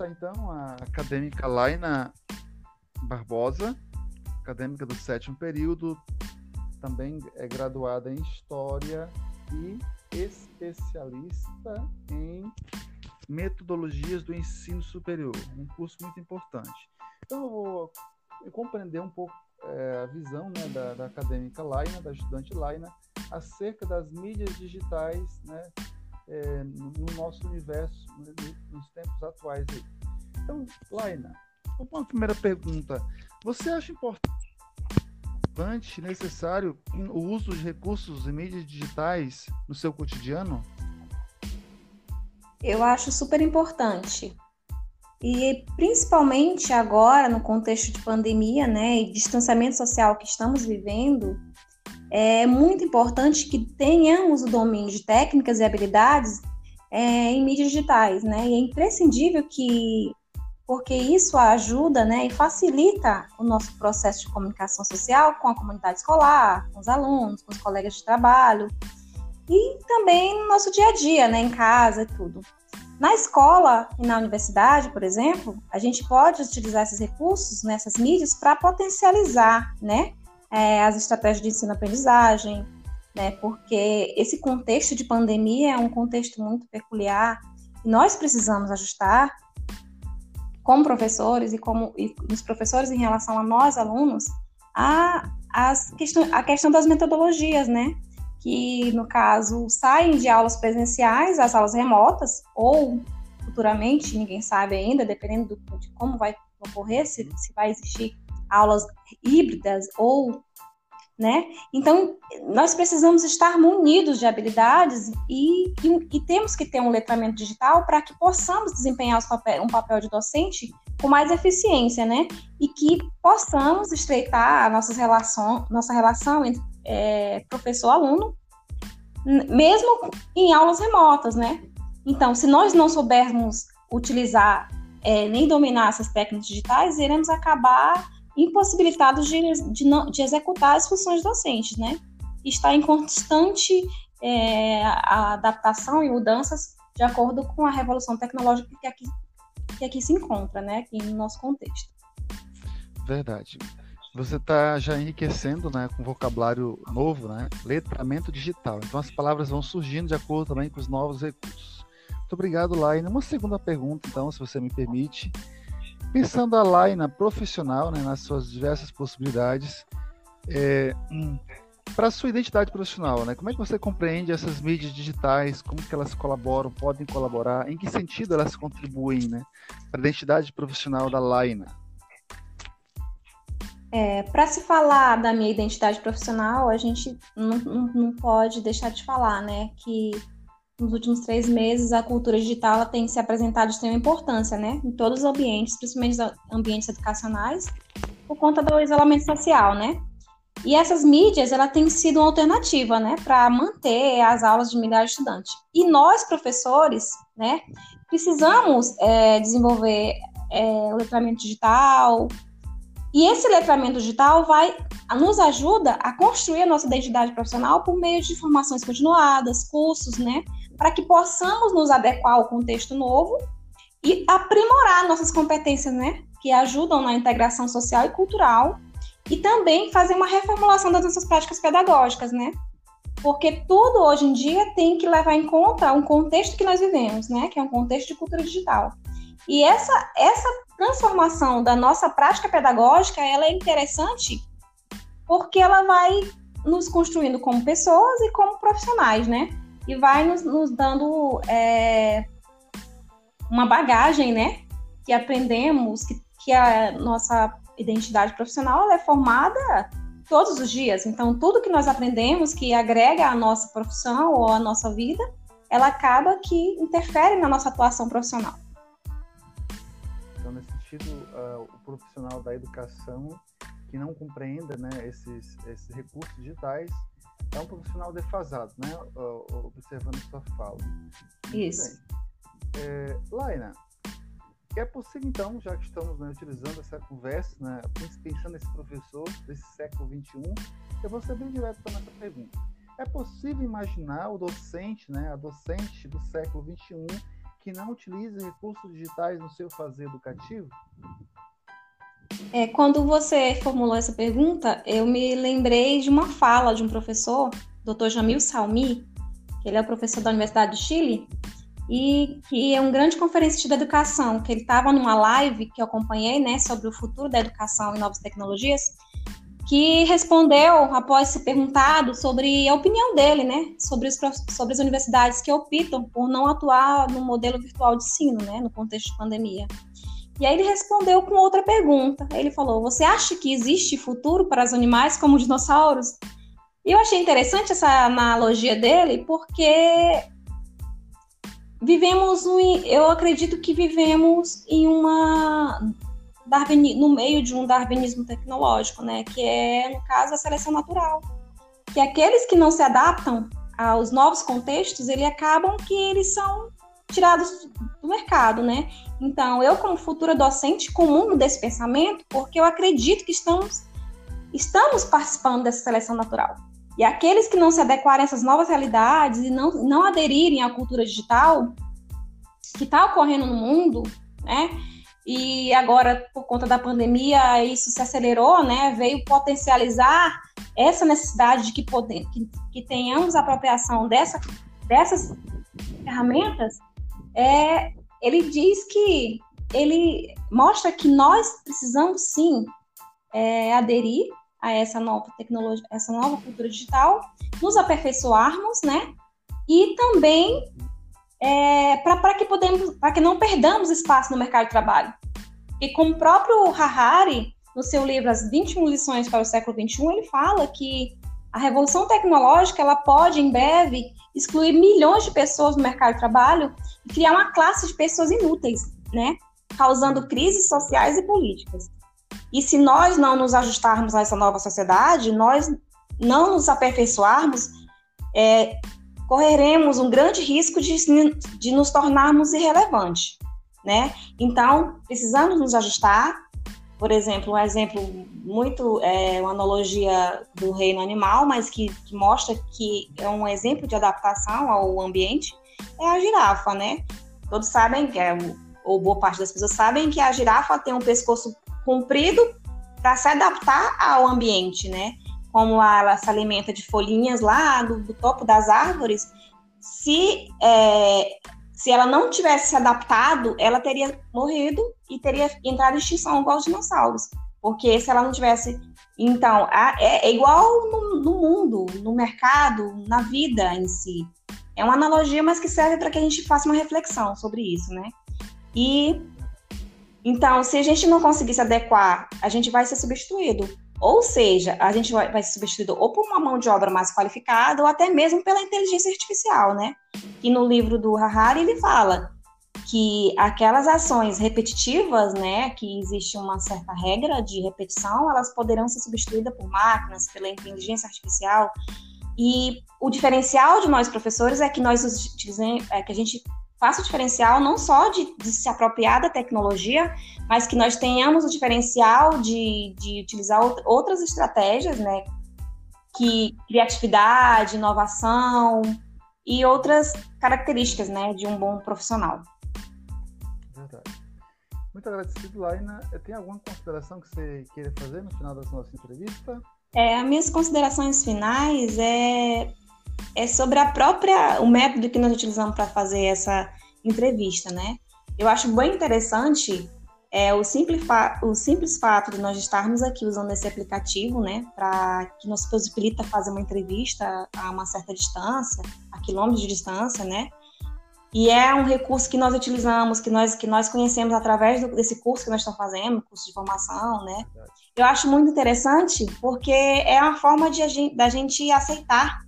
está então a acadêmica Laina Barbosa, acadêmica do sétimo período, também é graduada em História e especialista em metodologias do ensino superior, um curso muito importante. Então eu vou compreender um pouco é, a visão né, da, da, acadêmica Laina, da estudante Laina, acerca das mídias digitais né, é, no, no, nosso universo, né, nos tempos atuais. Aí. Então, Laina, uma primeira pergunta. Você acha importante, necessário, o uso de recursos e mídias digitais no seu cotidiano? Eu acho super importante. E principalmente agora, no contexto de pandemia, né, e distanciamento social que estamos vivendo, é muito importante que tenhamos o domínio de técnicas e habilidades é, em mídias digitais, né? E é imprescindível que, porque isso ajuda, né, e facilita o nosso processo de comunicação social com a comunidade escolar, com os alunos, com os colegas de trabalho e também no nosso dia a dia, né, em casa e tudo. Na escola e na universidade, por exemplo, a gente pode utilizar esses recursos nessas mídias para potencializar, né, é, as estratégias de ensino-aprendizagem, né, porque esse contexto de pandemia é um contexto muito peculiar e nós precisamos ajustar como professores e como e os professores em relação a nós alunos a, as questão, a questão das metodologias, né? que, no caso, saem de aulas presenciais às aulas remotas, ou futuramente, ninguém sabe ainda, dependendo do, de como vai ocorrer, se, se vai existir aulas híbridas ou né? Então, nós precisamos estar munidos de habilidades e, e, e temos que ter um letramento digital para que possamos desempenhar papel, um papel de docente com mais eficiência, né? E que possamos estreitar a nossa relação, nossa relação entre é, professor-aluno, mesmo em aulas remotas, né? Então, se nós não soubermos utilizar é, nem dominar essas técnicas digitais, iremos acabar impossibilitados de, de, não, de executar as funções docentes, né? Está em constante é, adaptação e mudanças de acordo com a revolução tecnológica que aqui, que aqui se encontra, né? Aqui no nosso contexto. Verdade você está já enriquecendo né, com vocabulário novo, né, letramento digital. Então as palavras vão surgindo de acordo também com os novos recursos. Muito obrigado, Laina. Uma segunda pergunta, então, se você me permite. Pensando a Laina profissional, né, nas suas diversas possibilidades, é, hum, para a sua identidade profissional, né, como é que você compreende essas mídias digitais, como que elas colaboram, podem colaborar, em que sentido elas contribuem né, para a identidade profissional da Laina? É, para se falar da minha identidade profissional, a gente não, não, não, pode deixar de falar, né, que nos últimos três meses a cultura digital tem se apresentado de extrema importância, né, em todos os ambientes, principalmente os ambientes educacionais, por conta do isolamento social, né. E essas mídias, ela tem sido uma alternativa, né, para manter as aulas de milhares de estudantes. E nós, professores, né, precisamos é, desenvolver é, o letramento digital, e esse letramento digital vai nos ajuda a construir a nossa identidade profissional por meio de formações continuadas, cursos, né, para que possamos nos adequar ao contexto novo e aprimorar nossas competências, né, que ajudam na integração social e cultural e também fazer uma reformulação das nossas práticas pedagógicas, né? Porque tudo hoje em dia tem que levar em conta um contexto que nós vivemos, né, que é um contexto de cultura digital. E essa, essa transformação da nossa prática pedagógica, ela é interessante porque ela vai nos construindo como pessoas e como profissionais, né? E vai nos, nos dando é, uma bagagem, né? Que aprendemos, que, que a nossa identidade profissional é formada todos os dias. Então, tudo que nós aprendemos que agrega à nossa profissão ou à nossa vida, ela acaba que interfere na nossa atuação profissional sentido, uh, o profissional da educação que não compreenda né, esses, esses recursos digitais é um profissional defasado, né? Observando sua fala. Isso. É, Laina, é possível então, já que estamos né, utilizando essa conversa, né, pensando nesse professor desse século XXI, eu vou ser bem direto com essa pergunta. É possível imaginar o docente, né, a docente do século XXI, que não utilize recursos digitais no seu fazer educativo? É, quando você formulou essa pergunta, eu me lembrei de uma fala de um professor, Dr. Jamil Salmi, que ele é professor da Universidade do Chile, e que é um grande conferencista da educação, que ele estava numa live que eu acompanhei, né, sobre o futuro da educação e novas tecnologias, que respondeu, após ser perguntado, sobre a opinião dele, né, sobre, os, sobre as universidades que optam por não atuar no modelo virtual de ensino, né, no contexto de pandemia. E aí ele respondeu com outra pergunta. Ele falou: Você acha que existe futuro para os animais como dinossauros? E eu achei interessante essa analogia dele, porque vivemos eu acredito que vivemos em uma Darwin, no meio de um darwinismo tecnológico, né, que é no caso a seleção natural, que aqueles que não se adaptam aos novos contextos, ele acabam que eles são tirados do mercado, né? Então, eu como futura docente comungo desse pensamento, porque eu acredito que estamos estamos participando dessa seleção natural. E aqueles que não se adequarem a essas novas realidades e não, não aderirem à cultura digital que está ocorrendo no mundo, né? E agora, por conta da pandemia, isso se acelerou, né? Veio potencializar essa necessidade de que, poder, que, que tenhamos apropriação dessa, dessas ferramentas. É, ele diz que ele mostra que nós precisamos sim é, aderir a essa nova tecnologia, essa nova cultura digital, nos aperfeiçoarmos, né? E também é, para que podemos, para que não perdamos espaço no mercado de trabalho. E como o próprio Harari, no seu livro As 21 lições para o século XXI, ele fala que a revolução tecnológica ela pode em breve excluir milhões de pessoas do mercado de trabalho e criar uma classe de pessoas inúteis, né? Causando crises sociais e políticas. E se nós não nos ajustarmos a essa nova sociedade, nós não nos aperfeiçoarmos, é, correremos um grande risco de, de nos tornarmos irrelevantes, né? Então, precisamos nos ajustar. Por exemplo, um exemplo muito, é, uma analogia do reino animal, mas que, que mostra que é um exemplo de adaptação ao ambiente, é a girafa, né? Todos sabem que é, ou boa parte das pessoas sabem que a girafa tem um pescoço comprido para se adaptar ao ambiente, né? Como ela se alimenta de folhinhas lá do, do topo das árvores, se, é, se ela não tivesse se adaptado, ela teria morrido e teria entrado em extinção igual os dinossauros. Porque se ela não tivesse. Então, a, é, é, igual no, no mundo, no mercado, na vida em si. É uma analogia, mas que serve para que a gente faça uma reflexão sobre isso, né? E então, se a gente não conseguir se adequar, a gente vai ser substituído. Ou seja, a gente vai, ser substituído ou por uma mão de obra mais qualificada ou até mesmo pela inteligência artificial, né? E no livro do Harari ele fala que aquelas ações repetitivas, né, que existe uma certa regra de repetição, elas poderão ser substituídas por máquinas, pela inteligência artificial. E o diferencial de nós professores é que nós é que a gente faça o diferencial não só de, de, se apropriar da tecnologia, mas que nós tenhamos o diferencial de, de utilizar outras estratégias, né? Que criatividade, inovação e outras características, né, de um bom profissional. Verdade. Muito agradecido, Laina. Tem alguma consideração que você queira fazer no final da nossa entrevista? É, as minhas considerações finais é é sobre a própria o método que nós utilizamos para fazer essa entrevista, né? Eu acho bem interessante é, o, simples o simples fato de nós estarmos aqui usando esse aplicativo, né, para que nos possibilita fazer uma entrevista a uma certa distância, a quilômetros de distância, né? E é um recurso que nós utilizamos, que nós, que nós conhecemos através do, desse curso que nós estamos fazendo, curso de formação, né? Eu acho muito interessante porque é uma forma de, da gente aceitar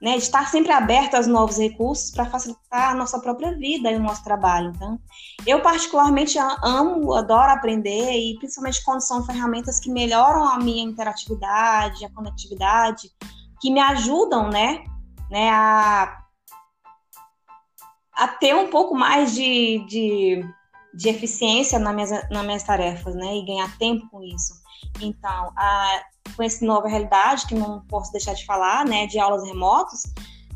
né, estar sempre aberto aos novos recursos para facilitar a nossa própria vida e o nosso trabalho. Então, eu particularmente amo, adoro aprender e principalmente quando são ferramentas que melhoram a minha interatividade, a conectividade, que me ajudam, né, né, a, a ter um pouco mais de, de, de eficiência nas minhas, nas minhas tarefas, né, e ganhar tempo com isso. Então, a, com essa nova realidade, que não posso deixar de falar, né, de aulas remotas,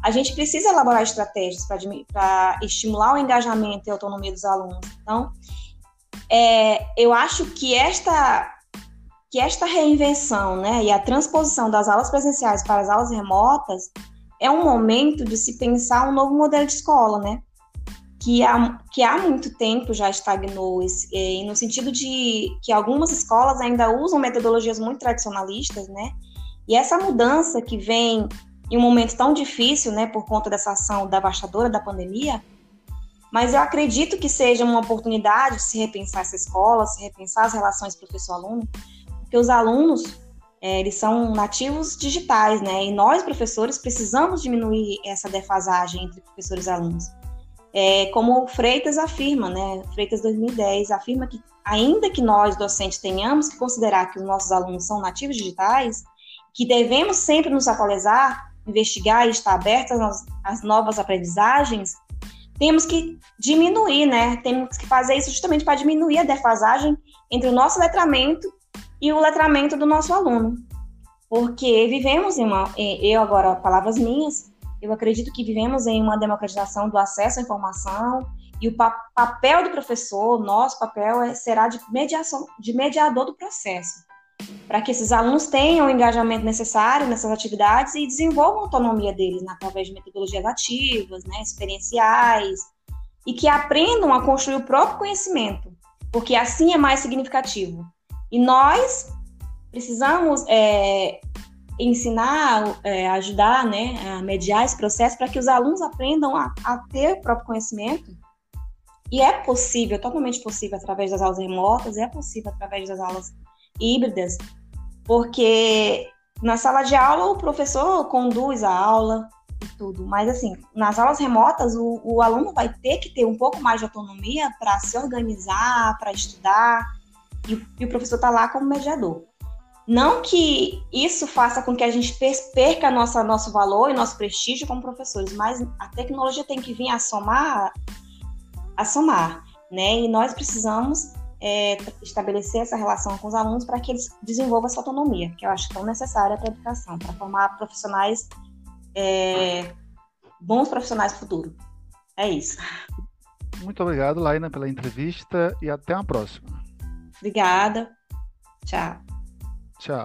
a gente precisa elaborar estratégias para estimular o engajamento e a autonomia dos alunos. Então, é, eu acho que esta, que esta reinvenção né, e a transposição das aulas presenciais para as aulas remotas é um momento de se pensar um novo modelo de escola, né? Que há, que há muito tempo já estagnou, e no sentido de que algumas escolas ainda usam metodologias muito tradicionalistas, né? E essa mudança que vem em um momento tão difícil, né, por conta dessa ação devastadora da pandemia, mas eu acredito que seja uma oportunidade de se repensar essa escola, se repensar as relações professor-aluno, porque os alunos, é, eles são nativos digitais, né, e nós, professores, precisamos diminuir essa defasagem entre professores e alunos. É, como Freitas afirma, né, Freitas 2010 afirma que ainda que nós, docentes, tenhamos que considerar que os nossos alunos são nativos digitais, que devemos sempre nos atualizar, investigar e estar abertos às novas aprendizagens, temos que diminuir, né? Temos que fazer isso justamente para diminuir a defasagem entre o nosso letramento e o letramento do nosso aluno. Porque vivemos em uma, eu agora, palavras minhas, eu acredito que vivemos em uma democratização do acesso à informação e o pa papel do professor, nosso papel é, será de mediação, de mediador do processo para que esses alunos tenham o engajamento necessário nessas atividades e desenvolvam a autonomia deles né, através de metodologias ativas, né, experienciais, e que aprendam a construir o próprio conhecimento, porque assim é mais significativo. E nós precisamos é, ensinar, é, ajudar, né, a mediar esse processo para que os alunos aprendam a, a ter o próprio conhecimento. E é possível, totalmente possível através das aulas remotas, é possível através das aulas híbridas, porque na sala de aula o professor conduz a aula e tudo, mas assim, nas aulas remotas o, o aluno vai ter que ter um pouco mais de autonomia para se organizar, para estudar, e, e o professor está lá como mediador. Não que isso faça com que a gente perca nossa, nosso valor e nosso prestígio como professores, mas a tecnologia tem que vir a somar, a somar, né? E nós precisamos é, estabelecer essa relação com os alunos para que eles desenvolvam essa autonomia, que eu acho tão necessária para a educação, para formar profissionais, é, bons profissionais do futuro. É isso. Muito obrigado, Laina, pela entrevista e até a próxima. Obrigada. Tchau. Tchau.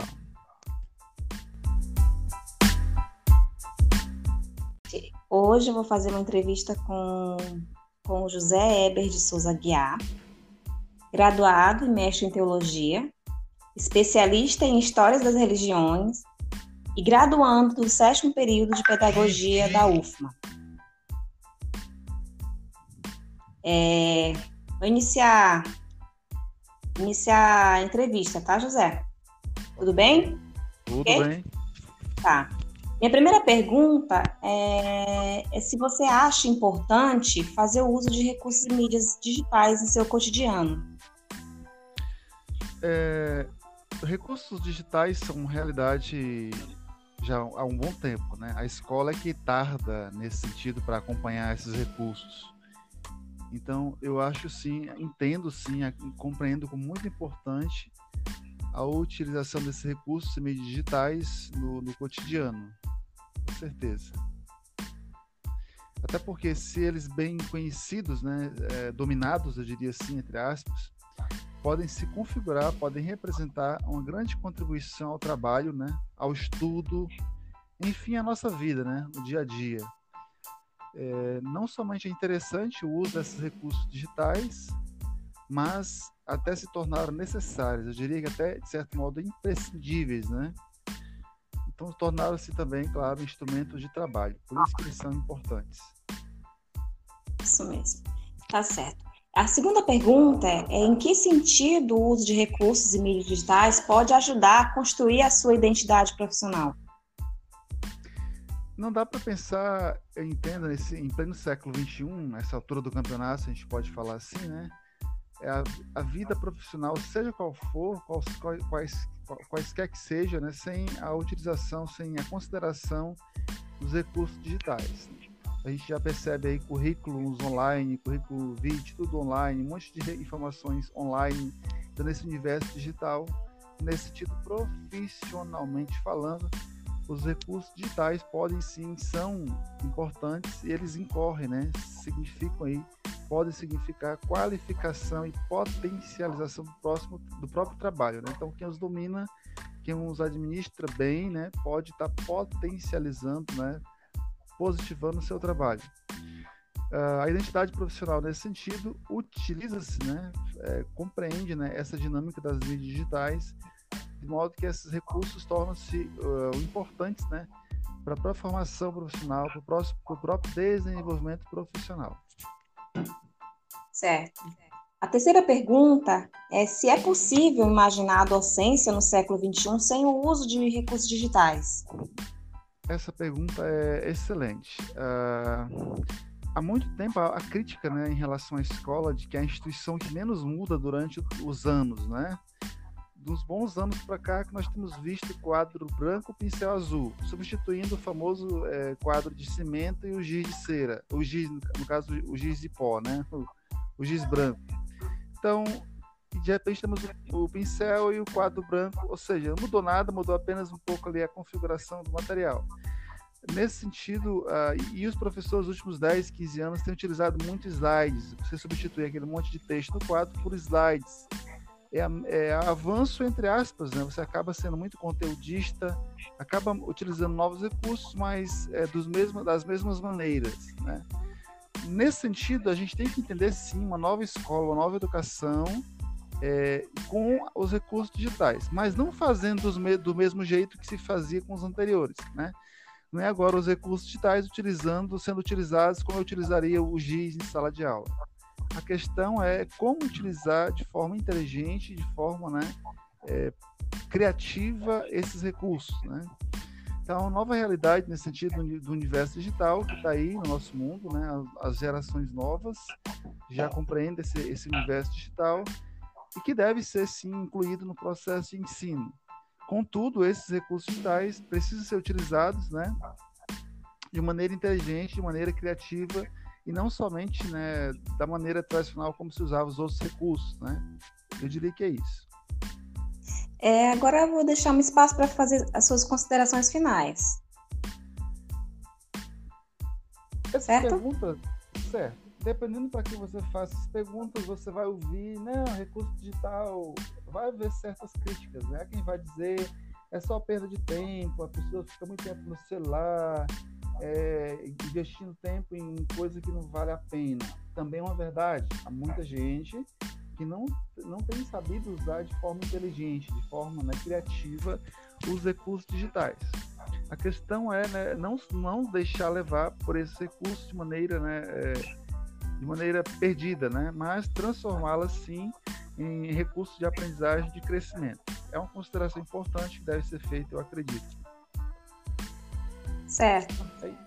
Hoje eu vou fazer uma entrevista com, com José Eber de Souza Guiar, graduado e mestre em teologia, especialista em histórias das religiões e graduando do sétimo período de pedagogia da UFMA. É, vou iniciar, iniciar a entrevista, tá, José? Tudo bem? Tudo okay? bem. Tá. Minha primeira pergunta é, é, se você acha importante fazer o uso de recursos e mídias digitais em seu cotidiano. É, recursos digitais são realidade já há um bom tempo, né? A escola é que tarda nesse sentido para acompanhar esses recursos. Então, eu acho sim, entendo sim, compreendo como muito importante a utilização desses recursos e meios digitais no, no cotidiano, com certeza. Até porque se eles bem conhecidos, né, é, dominados, eu diria assim, entre aspas, podem se configurar, podem representar uma grande contribuição ao trabalho, né, ao estudo, enfim, à nossa vida, né, no dia a dia. É, não somente é interessante o uso desses recursos digitais, mas até se tornaram necessários, eu diria que até, de certo modo, imprescindíveis, né? Então, tornaram-se também, claro, instrumentos de trabalho, por isso que eles são importantes. Isso mesmo, tá certo. A segunda pergunta é em que sentido o uso de recursos e mídias digitais pode ajudar a construir a sua identidade profissional? Não dá para pensar, eu entendo, nesse, em pleno século XXI, nessa altura do campeonato, a gente pode falar assim, né? É a, a, vida profissional, seja qual for, quais, quais, quaisquer que seja, né? sem a utilização, sem a consideração dos recursos digitais a gente já percebe aí currículos online, currículo vídeo, tudo online, um monte de informações online então, nesse universo digital, nesse sentido profissionalmente falando, os recursos digitais podem sim, são importantes e eles incorrem, né? Significam aí, podem significar qualificação e potencialização do, próximo, do próprio trabalho, né? Então, quem os domina, quem os administra bem, né? Pode estar tá potencializando, né? Positivando o seu trabalho. Uh, a identidade profissional, nesse sentido, utiliza-se, né? É, compreende né, essa dinâmica das mídias digitais de modo que esses recursos tornam-se uh, importantes né, para a formação profissional, para o próprio desenvolvimento profissional. Certo. A terceira pergunta é se é possível imaginar a docência no século XXI sem o uso de recursos digitais. Essa pergunta é excelente. Uh, há muito tempo a, a, crítica né, em relação à escola de que é a instituição que menos muda durante os anos, né? Dos bons anos para cá que nós temos visto quadro branco pincel azul, substituindo o famoso é, quadro de cimento e o giz de cera, o giz, no caso, o giz de pó, né? O, o giz branco. Então, de repente temos o, o, pincel e o quadro branco, ou seja, não mudou nada, mudou apenas um pouco ali a configuração do material. Nesse sentido, uh, e os professores nos últimos 10, 15 anos têm utilizado muito slides. Você substitui aquele monte de texto no quadro por slides é, é avanço entre aspas, né? Você acaba sendo muito conteudista, acaba utilizando novos recursos, mas é, dos mesmos, das mesmas maneiras, né? Nesse sentido, a gente tem que entender sim uma nova escola, uma nova educação é, com os recursos digitais, mas não fazendo do mesmo jeito que se fazia com os anteriores, né? Não é agora os recursos digitais utilizando, sendo utilizados como eu utilizaria o GIS em sala de aula. A questão é como utilizar de forma inteligente, de forma né, é, criativa esses recursos. Né? Então, nova realidade nesse sentido do universo digital que está aí no nosso mundo, né? As gerações novas já compreendem esse, esse universo digital e que deve ser sim incluído no processo de ensino. Contudo, esses recursos digitais precisam ser utilizados, né? De maneira inteligente, de maneira criativa e não somente né, da maneira tradicional como se usava os outros recursos. Né? Eu diria que é isso. É, agora eu vou deixar um espaço para fazer as suas considerações finais. Essa certo? pergunta, certo. Dependendo para que você faça as perguntas, você vai ouvir, não, recurso digital, vai haver certas críticas, né? Quem vai dizer é só perda de tempo, a pessoa fica muito tempo no celular, é, investindo tempo em coisa que não vale a pena. Também é uma verdade. Há muita gente que não, não tem sabido usar de forma inteligente, de forma né, criativa, os recursos digitais. A questão é né, não, não deixar levar por esses recursos de maneira, né, é, de maneira perdida, né, mas transformá-las sim em recursos de aprendizagem de crescimento. É uma consideração importante que deve ser feita, eu acredito. Certo. É